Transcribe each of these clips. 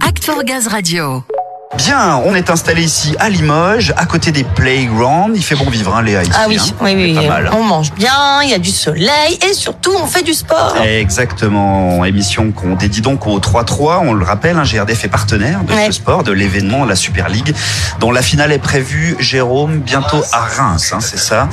Act for Gaz Radio. Bien, on est installé ici à Limoges, à côté des playgrounds. Il fait bon vivre, hein, Léa, ici. Ah oui, hein. oui, oui. Mal. On mange bien, il y a du soleil et surtout on fait du sport. Exactement. Émission qu'on dédie donc au 3-3. On le rappelle, un GRDF est partenaire de Ouais. ce sport, de l'événement, la Super League, dont la finale est prévue, Jérôme, bientôt à Reims. hein, c'est ça.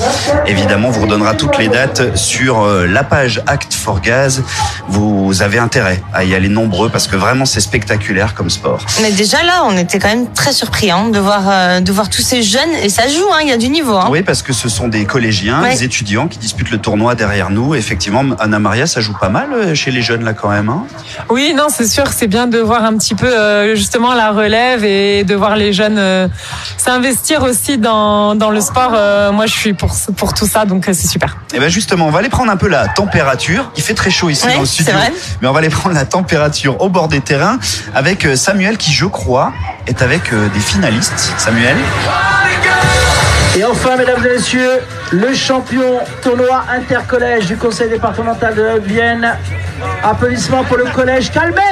Évidemment, on vous redonnera toutes les dates sur euh, la page Act for Gaz. Vous avez intérêt à y aller nombreux parce que vraiment c'est spectaculaire comme sport. Mais déjà là, on était quand même très surpris hein, de voir euh, de voir tous ces jeunes et ça joue, hein, il y a du niveau. Hein. Oui, parce que ce sont des collégiens, Ouais. des étudiants qui disputent le tournoi derrière nous. Effectivement, Anna Maria, ça joue pas mal euh, chez les jeunes là quand même. Hein Oui, non, c'est sûr, c'est bien de voir un petit peu euh, justement la relève et de voir les jeunes euh, s'investir aussi dans, dans le sport. Euh, moi, je suis pour, pour tout ça, donc euh, c'est super. Et bien justement, on va aller prendre un peu la température. Il fait très chaud ici Ouais, dans le studio, vrai. mais on va aller prendre la température au bord des terrains avec Samuel qui, je crois, est avec euh, des finalistes. Samuel Et enfin, mesdames et messieurs, le champion tournoi intercollège du conseil départemental de Haute-Vienne. Applaudissements pour le collège Calmette.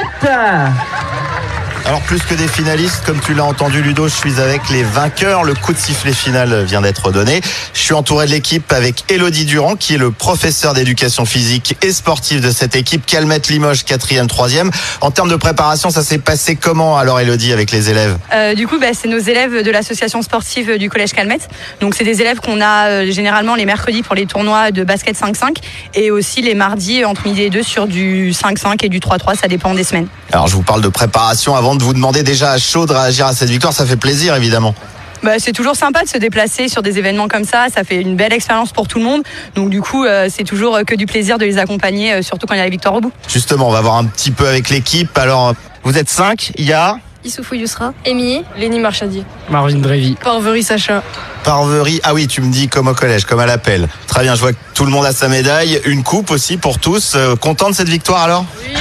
Alors plus que des finalistes, comme tu l'as entendu Ludo, je suis avec les vainqueurs. Le coup de sifflet final vient d'être donné. Je suis entouré de l'équipe avec Elodie Durand, qui est le professeur d'éducation physique et sportive de cette équipe. Calmette Limoges, quatrième, troisième. En termes de préparation, ça s'est passé comment alors Elodie avec les élèves? Euh, du coup, bah, c'est nos élèves de l'association sportive du collège Calmette. Donc, c'est des élèves qu'on a euh, généralement les mercredis pour les tournois de basket 5-5 et aussi les mardis entre midi et deux sur du 5-5 et du 3-3. Ça dépend des semaines. Alors je vous parle de préparation avant de vous demander déjà à chaud de réagir à cette victoire. Ça fait plaisir évidemment. Bah, c'est toujours sympa de se déplacer sur des événements comme ça. Ça fait une belle expérience pour tout le monde. Donc, du coup, euh, c'est toujours euh, que du plaisir de les accompagner, euh, surtout quand il y a la victoire au bout. Justement, on va voir un petit peu avec l'équipe. Alors vous êtes cinq, il y a Issoufou Yousra, Amy, Lenny Marchadier, Marvin Drévy. Parvery Sacha. Parverie, ah oui, tu me dis comme au collège, comme à l'appel. Très bien, je vois que tout le monde a sa médaille, une coupe aussi pour tous. Euh, content de cette victoire alors? Oui,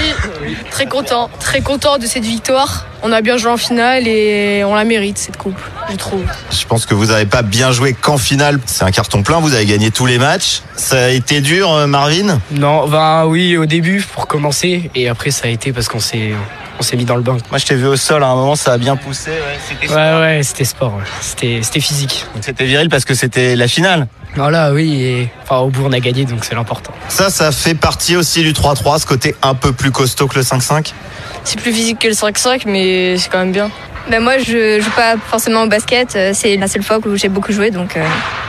très content, très content de cette victoire. On a bien joué en finale et on la mérite cette coupe, je trouve. Je pense que vous n'avez pas bien joué qu'en finale. C'est un carton plein, vous avez gagné tous les matchs. Ça a été dur, euh, Marvin? Non, bah oui, au début pour commencer, et après ça a été parce qu'on s'est on s'est mis dans le bain. Moi, je t'ai vu au sol, à un moment, ça a bien poussé. C'était Ouais, ouais, c'était sport, ouais. c'était c'était physique. C'était viril parce que c'était la finale. Voilà, oui, et enfin au bout on a gagné, donc c'est l'important. Ça, ça fait partie aussi du 3-3, ce côté un peu plus costaud que le 5-5. C'est plus physique que le 5-5, mais c'est quand même bien. Ben moi, je joue pas forcément au basket. C'est la seule fois où j'ai beaucoup joué, donc euh,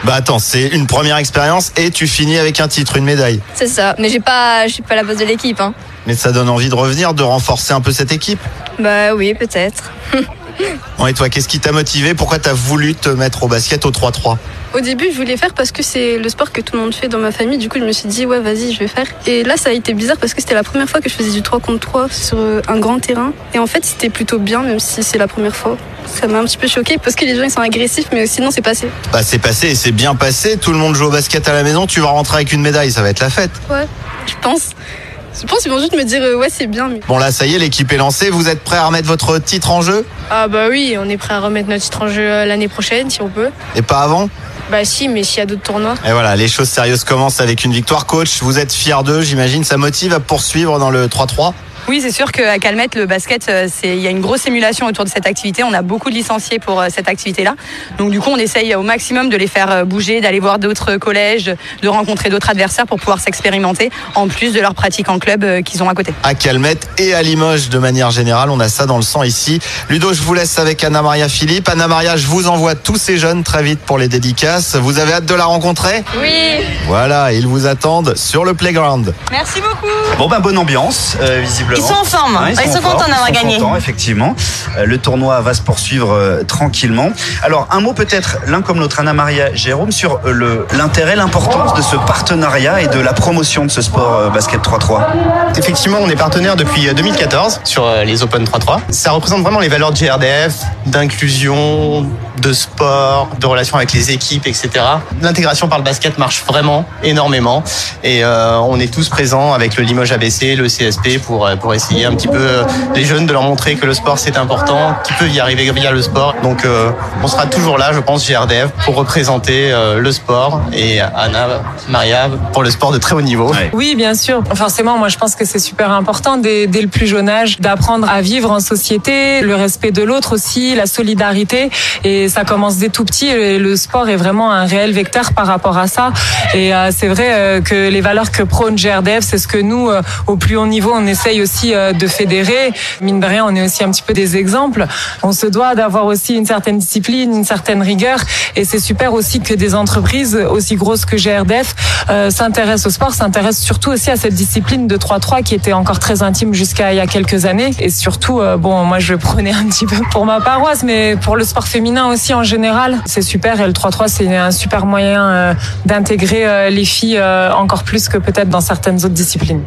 Bah attends, c'est une première expérience et tu finis avec un titre, une médaille. c'est ça. Mais j'ai pas, je suis pas la base de l'équipe. Hein. Mais ça donne envie de revenir, de renforcer un peu cette équipe. Bah oui, peut-être. Bon, et toi, qu'est-ce qui t'a motivé? Pourquoi t'as voulu te mettre au basket au 3-3 Au début, je voulais faire parce que c'est le sport que tout le monde fait dans ma famille. Du coup, je me suis dit, ouais, vas-y, je vais faire. Et là, ça a été bizarre parce que c'était la première fois que je faisais du 3 contre 3 sur euh, un grand terrain. Et en fait, c'était plutôt bien, même si c'est la première fois. Ça m'a un petit peu choqué parce que les gens, ils sont agressifs, mais sinon, c'est passé. Bah c'est passé et c'est bien passé. Tout le monde joue au basket à la maison. Tu vas rentrer avec une médaille, ça va être la fête. Ouais, je pense. Je pense qu'ils vont juste me dire, euh, ouais, c'est bien. Mais... Bon là, ça y est, l'équipe est lancée. Vous êtes prêts à remettre votre titre en jeu? Ah bah oui, on est prêt à remettre notre titre en jeu euh, l'année prochaine, si on peut. et pas avant? Bah si, mais s'il y a d'autres tournois. Et voilà, les choses sérieuses commencent avec une victoire. Coach, vous êtes fier d'eux, j'imagine. Ça motive à poursuivre dans le 3-3 Oui, c'est sûr qu'à Calmette, le basket, euh, c'est il y a une grosse émulation autour de cette activité. On a beaucoup de licenciés pour euh, cette activité-là. Donc du coup, on essaye au maximum de les faire euh, bouger, d'aller voir d'autres collèges, de rencontrer d'autres adversaires pour pouvoir s'expérimenter, en plus de leur pratique en club qu'ils ont à côté. à Calmette et à Limoges de manière générale. On a ça dans le sang ici. Ludo, je vous laisse avec Anna Maria Philippe. Anna Maria, je vous envoie tous ces jeunes très vite pour les dédicaces. Vous avez hâte de la rencontrer? Oui. Voilà, ils vous attendent sur le playground. Merci beaucoup. Bon ben bonne ambiance euh, visiblement. Ils sont en forme. Ouais, Ils sont contents d'avoir ils sont gagné. contents, effectivement. Euh, le tournoi va se poursuivre euh, tranquillement. Alors un mot peut-être l'un comme l'autre, Anna Maria, Jérôme, sur euh, le l'intérêt, l'importance de ce partenariat et de la promotion de ce sport euh, basket 3-3. Effectivement, on est partenaire depuis euh, 2014 sur euh, les Open 3-3. Ça représente vraiment les valeurs de GRDF, d'inclusion, de sport, de relation avec les équipes, etc. L'intégration par le basket marche vraiment énormément et euh, on est tous présents avec le Limoges ABC, le CSP pour, pour essayer un petit peu euh, les jeunes de leur montrer que le sport c'est important, qu'ils peuvent y arriver via le sport. Donc euh, on sera toujours là, je pense, GRDF, pour représenter euh, le sport et Anna, Maria, pour le sport de très haut niveau. Oui, bien sûr. Forcément, moi je pense que c'est super important dès, dès le plus jeune âge d'apprendre à vivre en société, le respect de l'autre aussi, la solidarité. Et ça commence dès tout petit. Et le sport est vraiment un réel vecteur par rapport à ça. Et euh, c'est vrai euh, que les valeurs que prône GRDF, c'est ce que nous, euh, au plus haut niveau, on essaye aussi euh, de fédérer. Mine de on est aussi un petit peu des exemples. On se doit d'avoir aussi une certaine discipline, une certaine rigueur. Et c'est super aussi que des entreprises aussi grosses que GRDF euh, s'intéressent au sport, s'intéressent surtout aussi à cette discipline de 3-3 qui était encore très intime jusqu'à il y a quelques années. Et surtout, euh, bon, moi je prenais un petit peu pour ma paroisse, mais pour le sport féminin aussi en général, c'est super. Et le 3-3, c'est un super moyen d'intégrer les filles encore plus que peut-être dans certaines autres disciplines.